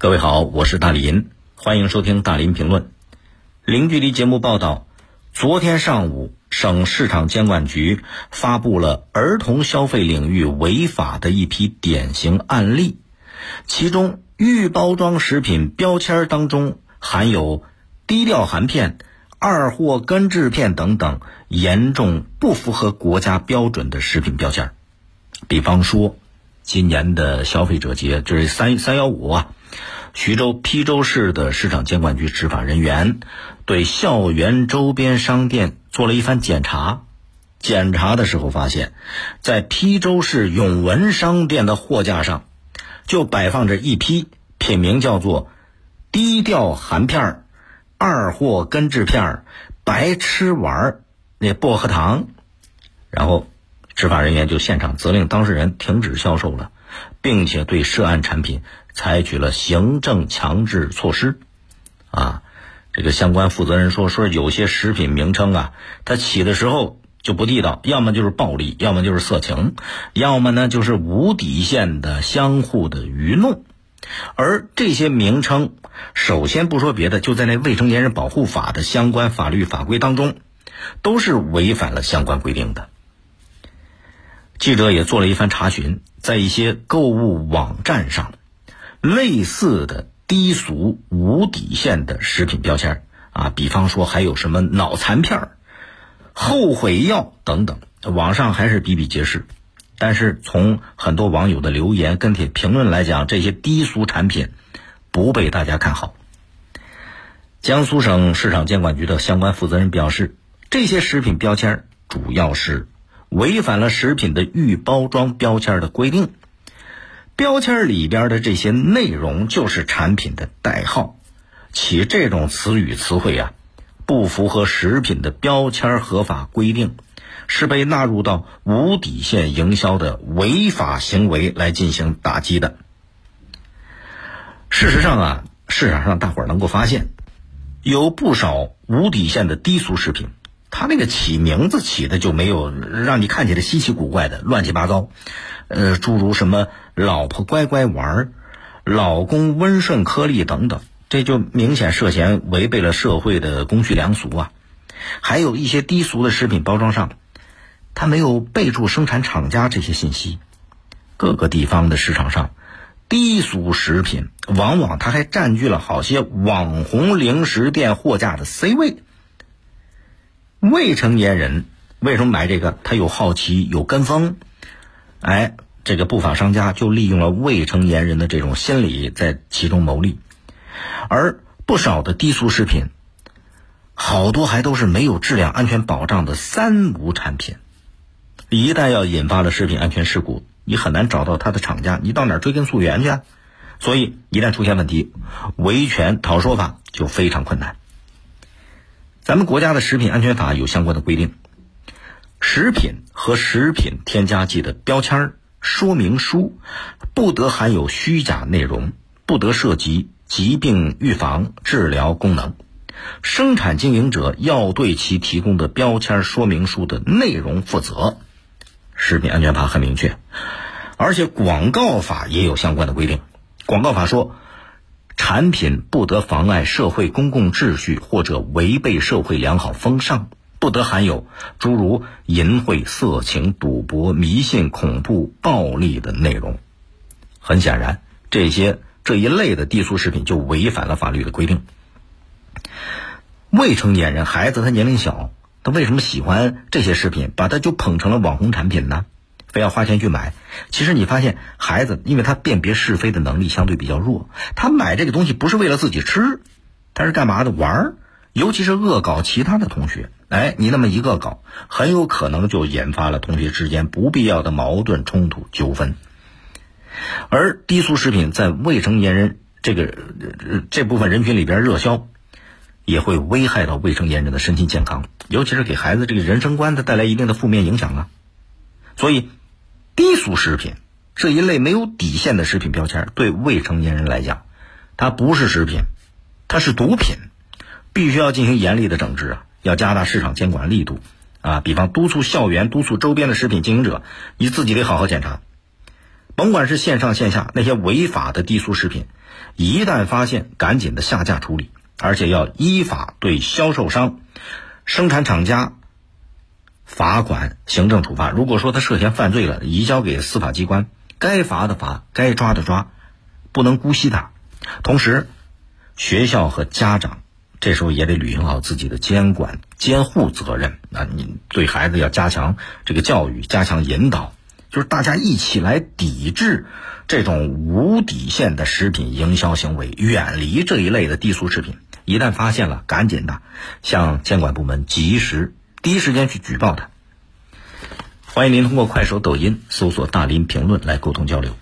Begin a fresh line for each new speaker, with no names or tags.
各位好，我是大林，欢迎收听大林评论。零距离节目报道，昨天上午，省市场监管局发布了儿童消费领域违法的一批典型案例，其中预包装食品标签当中含有低调含片、二货根制片等等严重不符合国家标准的食品标签，比方说。今年的消费者节，就是三三幺五啊，徐州邳州市的市场监管局执法人员对校园周边商店做了一番检查。检查的时候发现，在邳州市永文商店的货架上，就摆放着一批品名叫做“低调含片儿二货根治片儿白吃丸儿那薄荷糖，然后。执法人员就现场责令当事人停止销售了，并且对涉案产品采取了行政强制措施。啊，这个相关负责人说，说有些食品名称啊，它起的时候就不地道，要么就是暴力，要么就是色情，要么呢就是无底线的相互的愚弄。而这些名称，首先不说别的，就在那未成年人保护法的相关法律法规当中，都是违反了相关规定的。记者也做了一番查询，在一些购物网站上，类似的低俗无底线的食品标签啊，比方说还有什么脑残片后悔药等等，网上还是比比皆是。但是从很多网友的留言跟帖评论来讲，这些低俗产品不被大家看好。江苏省市场监管局的相关负责人表示，这些食品标签主要是。违反了食品的预包装标签的规定，标签里边的这些内容就是产品的代号，起这种词语词汇啊，不符合食品的标签合法规定，是被纳入到无底线营销的违法行为来进行打击的。事实上啊，市场上大伙儿能够发现，有不少无底线的低俗食品。他那个起名字起的就没有让你看起来稀奇古怪的、乱七八糟，呃，诸如什么“老婆乖乖玩”“老公温顺颗粒”等等，这就明显涉嫌违背了社会的公序良俗啊！还有一些低俗的食品包装上，它没有备注生产厂家这些信息。各个地方的市场上，低俗食品往往它还占据了好些网红零食店货架的 C 位。未成年人为什么买这个？他有好奇，有跟风，哎，这个不法商家就利用了未成年人的这种心理，在其中牟利。而不少的低俗食品，好多还都是没有质量安全保障的三无产品。一旦要引发了食品安全事故，你很难找到它的厂家，你到哪追根溯源去？所以一旦出现问题，维权讨说法就非常困难。咱们国家的食品安全法有相关的规定，食品和食品添加剂的标签说明书不得含有虚假内容，不得涉及疾病预防、治疗功能。生产经营者要对其提供的标签说明书的内容负责。食品安全法很明确，而且广告法也有相关的规定。广告法说。产品不得妨碍社会公共秩序或者违背社会良好风尚，不得含有诸如淫秽、色情、赌博、迷信、恐怖、暴力的内容。很显然，这些这一类的低俗食品就违反了法律的规定。未成年人孩子他年龄小，他为什么喜欢这些食品，把它就捧成了网红产品呢？非要花钱去买，其实你发现孩子，因为他辨别是非的能力相对比较弱，他买这个东西不是为了自己吃，他是干嘛的？玩儿，尤其是恶搞其他的同学。哎，你那么一个搞，很有可能就引发了同学之间不必要的矛盾冲突纠纷。而低俗食品在未成年人这个这部分人群里边热销，也会危害到未成年人的身心健康，尤其是给孩子这个人生观的带来一定的负面影响啊。所以。低俗食品这一类没有底线的食品标签，对未成年人来讲，它不是食品，它是毒品，必须要进行严厉的整治啊！要加大市场监管力度啊！比方督促校园、督促周边的食品经营者，你自己得好好检查，甭管是线上线下那些违法的低俗食品，一旦发现，赶紧的下架处理，而且要依法对销售商、生产厂家罚款、行政处罚。如果说他涉嫌犯罪了，移交给司法机关，该罚的罚，该抓的抓，不能姑息他。同时，学校和家长这时候也得履行好自己的监管监护责任。那你对孩子要加强这个教育，加强引导。就是大家一起来抵制这种无底线的食品营销行为，远离这一类的低俗食品。一旦发现了，赶紧的向监管部门及时、第一时间去举报他。欢迎您通过快手、抖音搜索“大林评论”来沟通交流。